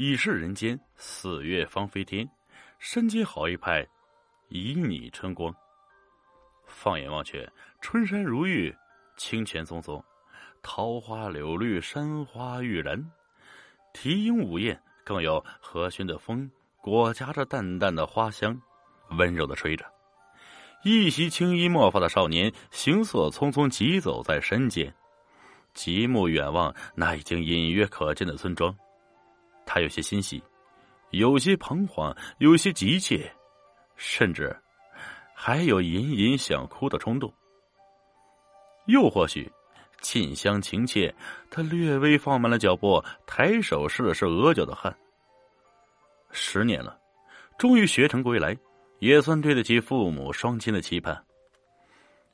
已是人间四月芳菲天，山间好一派，旖旎春光。放眼望去，春山如玉，清泉淙淙，桃花柳绿，山花欲燃。啼莺舞燕，更有和煦的风，裹夹着淡淡的花香，温柔的吹着。一袭青衣墨发的少年，行色匆匆疾走在山间，极目远望那已经隐约可见的村庄。他有些欣喜，有些彷徨，有些急切，甚至还有隐隐想哭的冲动。又或许，沁香情切，他略微放慢了脚步，抬手试了试额角的汗。十年了，终于学成归来，也算对得起父母双亲的期盼，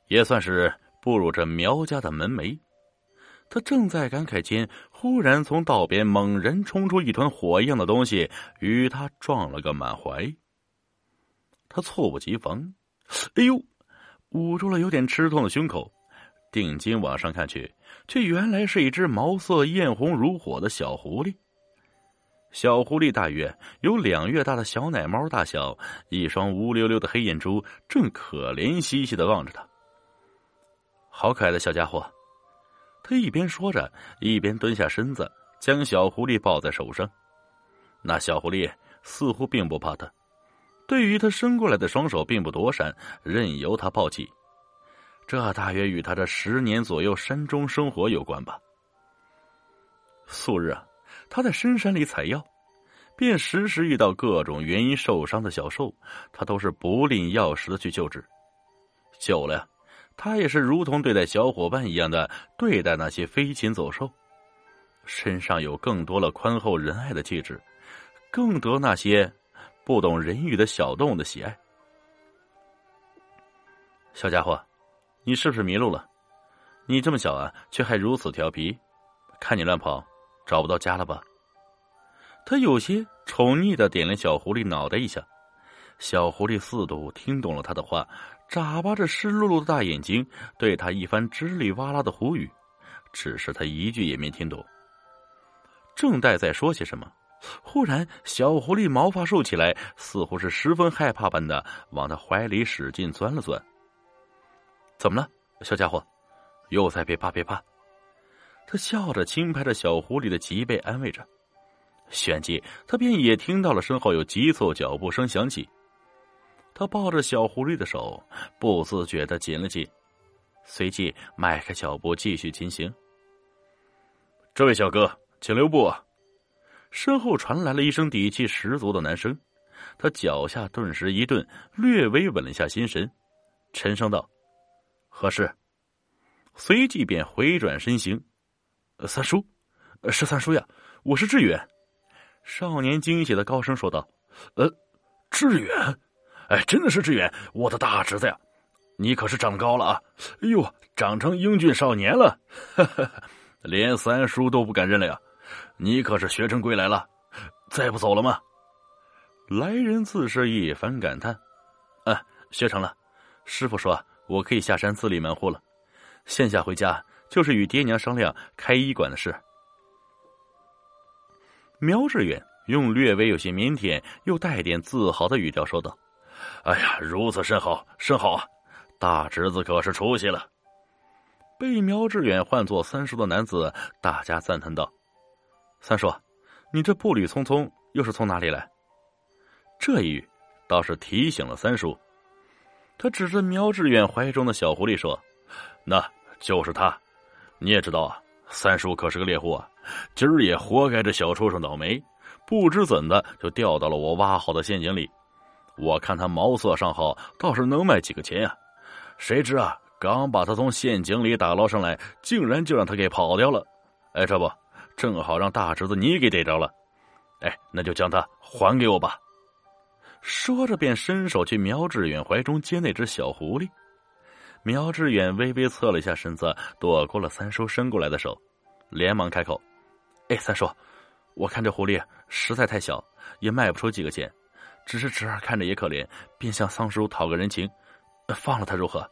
也算是步入这苗家的门楣。他正在感慨间，忽然从道边猛然冲出一团火一样的东西，与他撞了个满怀。他猝不及防，哎呦！捂住了有点吃痛的胸口，定睛往上看去，却原来是一只毛色艳红如火的小狐狸。小狐狸大约有两月大的小奶猫大小，一双乌溜溜的黑眼珠正可怜兮兮的望着他。好可爱的小家伙！他一边说着，一边蹲下身子，将小狐狸抱在手上。那小狐狸似乎并不怕他，对于他伸过来的双手并不躲闪，任由他抱起。这大约与他这十年左右山中生活有关吧。素日啊，他在深山里采药，便时时遇到各种原因受伤的小兽，他都是不吝药石的去救治。久了呀。他也是如同对待小伙伴一样的对待那些飞禽走兽，身上有更多了宽厚仁爱的气质，更得那些不懂人语的小动物的喜爱。小家伙，你是不是迷路了？你这么小啊，却还如此调皮，看你乱跑，找不到家了吧？他有些宠溺的点了小狐狸脑袋一下，小狐狸似度听懂了他的话。眨巴着湿漉漉的大眼睛，对他一番吱里哇啦的胡语，只是他一句也没听懂。正待在说些什么，忽然小狐狸毛发竖起来，似乎是十分害怕般的往他怀里使劲钻了钻。怎么了，小家伙？又在别怕别怕。他笑着轻拍着小狐狸的脊背，安慰着。旋即，他便也听到了身后有急促脚步声响起。他抱着小狐狸的手，不自觉的紧了紧，随即迈开脚步继续前行。这位小哥，请留步！啊！身后传来了一声底气十足的男声，他脚下顿时一顿，略微稳了下心神，沉声道：“何事？”随即便回转身形。三叔，是三叔呀，我是志远。少年惊喜的高声说道：“呃，志远。”哎，真的是志远，我的大侄子呀！你可是长高了啊！哎呦，长成英俊少年了，连三叔都不敢认了呀！你可是学成归来了，再不走了吗？来人自是一番感叹。啊，学成了。师傅说我可以下山自立门户了，现下回家就是与爹娘商量开医馆的事。苗志远用略微有些腼腆又带点自豪的语调说道。哎呀，如此甚好，甚好啊！大侄子可是出息了。被苗志远唤作三叔的男子，大家赞叹道：“三叔，你这步履匆匆，又是从哪里来？”这一语倒是提醒了三叔。他指着苗志远怀中的小狐狸说：“那就是他。你也知道啊，三叔可是个猎户啊，今儿也活该这小畜生倒霉，不知怎的就掉到了我挖好的陷阱里。”我看他毛色尚好，倒是能卖几个钱呀。谁知啊，刚把他从陷阱里打捞上来，竟然就让他给跑掉了。哎，这不正好让大侄子你给逮着了？哎，那就将他还给我吧。说着，便伸手去苗志远怀中接那只小狐狸。苗志远微微侧了一下身子，躲过了三叔伸过来的手，连忙开口：“哎，三叔，我看这狐狸实在太小，也卖不出几个钱。”只是侄儿看着也可怜，便向三叔讨个人情，放了他如何？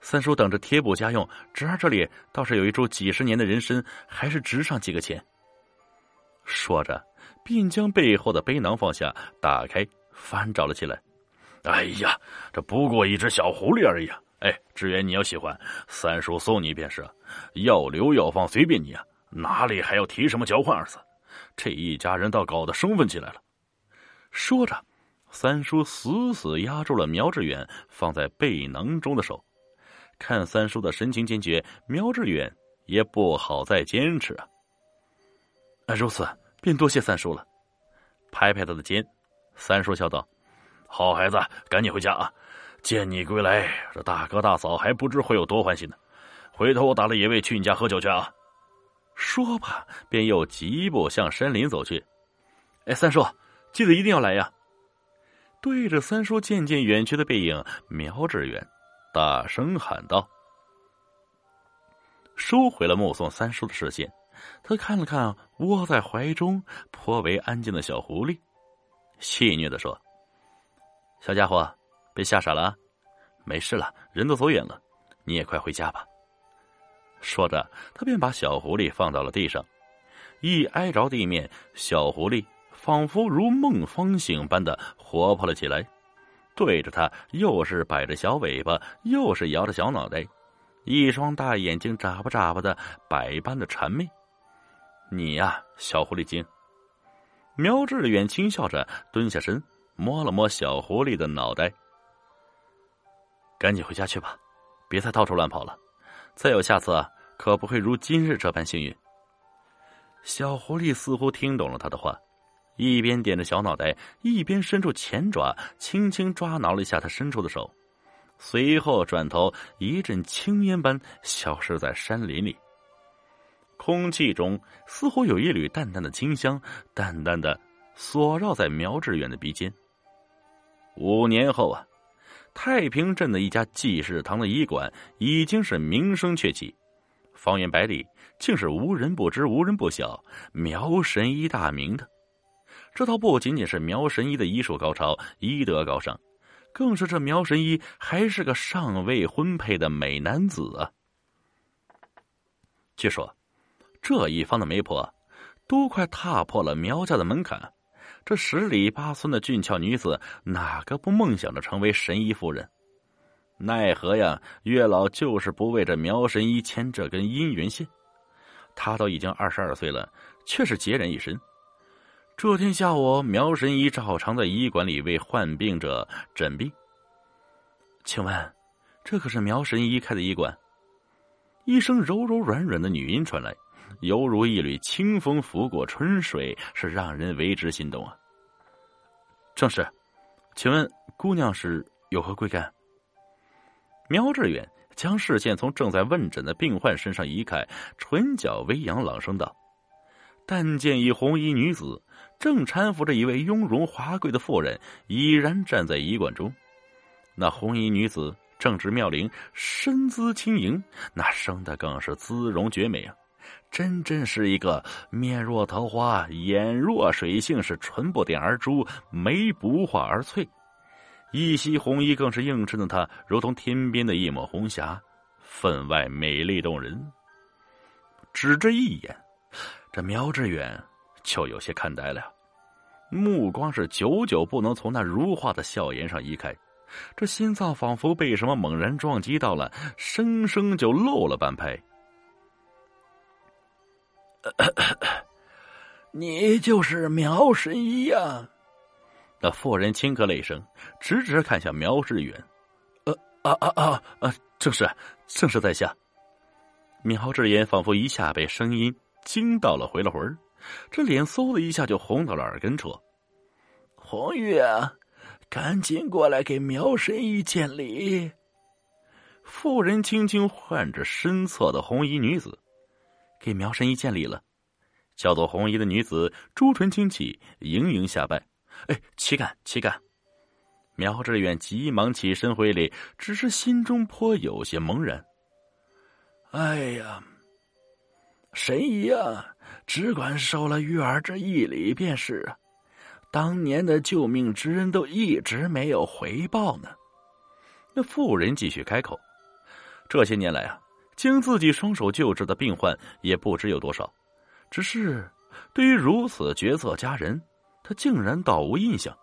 三叔等着贴补家用，侄儿这里倒是有一株几十年的人参，还是值上几个钱。说着，便将背后的背囊放下，打开翻找了起来。哎呀，这不过一只小狐狸而已啊！哎，志远，你要喜欢，三叔送你便是，要留要放随便你啊，哪里还要提什么交换二字？这一家人倒搞得生分起来了。说着，三叔死死压住了苗志远放在背囊中的手。看三叔的神情坚决，苗志远也不好再坚持啊。如此，便多谢三叔了。拍拍他的肩，三叔笑道。好孩子，赶紧回家啊！见你归来，这大哥大嫂还不知会有多欢喜呢。回头我打了野味去你家喝酒去啊！说罢，便又疾步向山林走去。哎，三叔，记得一定要来呀！对着三叔渐渐远去的背影，苗志远大声喊道。收回了目送三叔的视线，他看了看窝在怀中颇为安静的小狐狸，戏谑的说。小家伙，别吓傻了，没事了，人都走远了，你也快回家吧。说着，他便把小狐狸放到了地上，一挨着地面，小狐狸仿佛如梦方醒般的活泼了起来，对着他又是摆着小尾巴，又是摇着小脑袋，一双大眼睛眨巴眨巴的，百般的谄媚。你呀，小狐狸精。苗志远轻笑着蹲下身。摸了摸小狐狸的脑袋，赶紧回家去吧，别再到处乱跑了。再有下次，可不会如今日这般幸运。小狐狸似乎听懂了他的话，一边点着小脑袋，一边伸出前爪，轻轻抓挠了一下他伸出的手，随后转头，一阵青烟般消失在山林里。空气中似乎有一缕淡淡的清香，淡淡的锁绕在苗志远的鼻尖。五年后啊，太平镇的一家济世堂的医馆已经是名声鹊起，方圆百里竟是无人不知、无人不晓苗神医大名的。这倒不仅仅是苗神医的医术高超、医德高尚，更是这苗神医还是个尚未婚配的美男子啊！据说，这一方的媒婆都快踏破了苗家的门槛。这十里八村的俊俏女子，哪个不梦想着成为神医夫人？奈何呀，月老就是不为这苗神医牵这根姻缘线。他都已经二十二岁了，却是孑然一身。这天下午，苗神医照常在医馆里为患病者诊病。请问，这可是苗神医开的医馆？一声柔柔软软的女音传来。犹如一缕清风拂过春水，是让人为之心动啊！正是，请问姑娘是有何贵干？苗志远将视线从正在问诊的病患身上移开，唇角微扬，朗声道：“但见一红衣女子正搀扶着一位雍容华贵的妇人，已然站在医馆中。那红衣女子正值妙龄，身姿轻盈，那生的更是姿容绝美啊！”真真是一个面若桃花，眼若水性，是唇不点而珠，眉不画而翠。一袭红衣更是映衬的她，如同天边的一抹红霞，分外美丽动人。只这一眼，这苗志远就有些看呆了，目光是久久不能从那如画的笑颜上移开，这心脏仿佛被什么猛然撞击到了，生生就漏了半拍。你就是苗神医呀？那妇人轻咳了一声，直直看向苗志远。呃啊啊啊啊！正是，正是在下。苗志远仿佛一下被声音惊到了，回了魂这脸嗖的一下就红到了耳根处。红玉啊，赶紧过来给苗神医见礼。妇人轻轻唤着身侧的红衣女子。给苗神医见礼了，叫做红衣的女子朱唇轻启，盈盈下拜。哎，岂敢岂敢！苗志远急忙起身回礼，只是心中颇有些茫然。哎呀，神医啊，只管收了玉儿这一礼便是啊。当年的救命之恩都一直没有回报呢。那妇人继续开口：这些年来啊。经自己双手救治的病患也不知有多少，只是对于如此绝色佳人，他竟然倒无印象。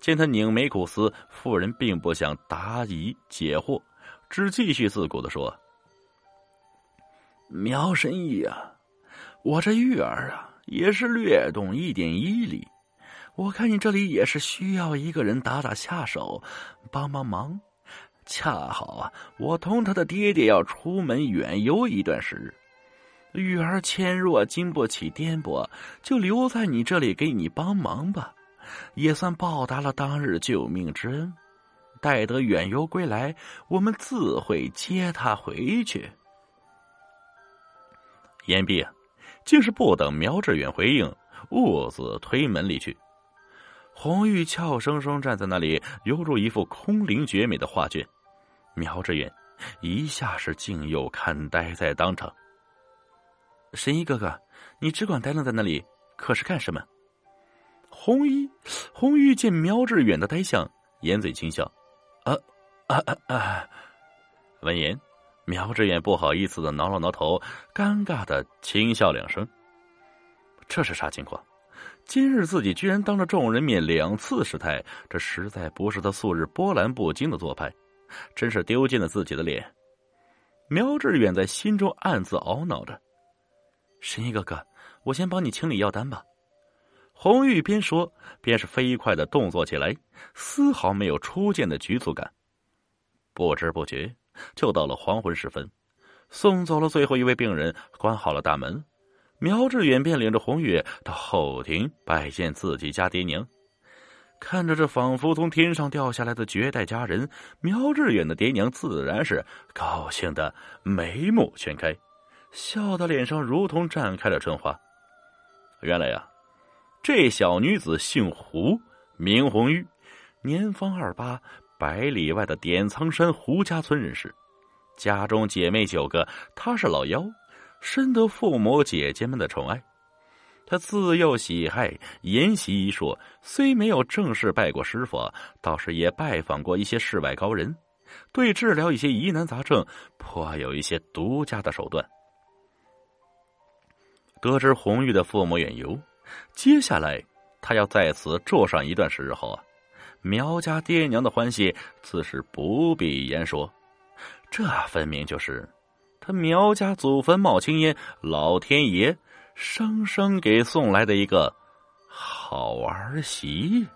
见他拧眉苦思，妇人并不想答疑解惑，只继续自顾的说：“苗神医啊，我这玉儿啊，也是略懂一点医理。我看你这里也是需要一个人打打下手，帮帮忙。恰好啊，我同他的爹爹要出门远游一段时日，玉儿纤弱，经不起颠簸，就留在你这里给你帮忙吧。”也算报答了当日救命之恩。待得远游归来，我们自会接他回去。言毕，竟是不等苗志远回应，兀自推门离去。红玉俏生生站在那里，犹如一幅空灵绝美的画卷。苗志远一下是竟又看呆在当场。神医哥哥，你只管呆愣在那里，可是干什么？红衣，红玉见苗志远的呆相，掩嘴轻笑：“啊啊啊啊！”闻言，苗志远不好意思的挠了挠头，尴尬的轻笑两声。这是啥情况？今日自己居然当着众人面两次失态，这实在不是他素日波澜不惊的做派，真是丢尽了自己的脸。苗志远在心中暗自懊恼着：“神医哥哥，我先帮你清理药单吧。”红玉边说边是飞快的动作起来，丝毫没有初见的局促感。不知不觉就到了黄昏时分，送走了最后一位病人，关好了大门，苗志远便领着红玉到后庭拜见自己家爹娘。看着这仿佛从天上掉下来的绝代佳人，苗志远的爹娘自然是高兴的眉目全开，笑的脸上如同绽开了春花。原来呀。这小女子姓胡，名红玉，年方二八，百里外的点苍山胡家村人士，家中姐妹九个，她是老幺，深得父母姐姐们的宠爱。她自幼喜爱研习医术，虽没有正式拜过师傅，倒是也拜访过一些世外高人，对治疗一些疑难杂症颇有一些独家的手段。得知红玉的父母远游。接下来，他要在此住上一段时候啊！苗家爹娘的欢喜自是不必言说，这分明就是他苗家祖坟冒青烟，老天爷生生给送来的一个好儿媳。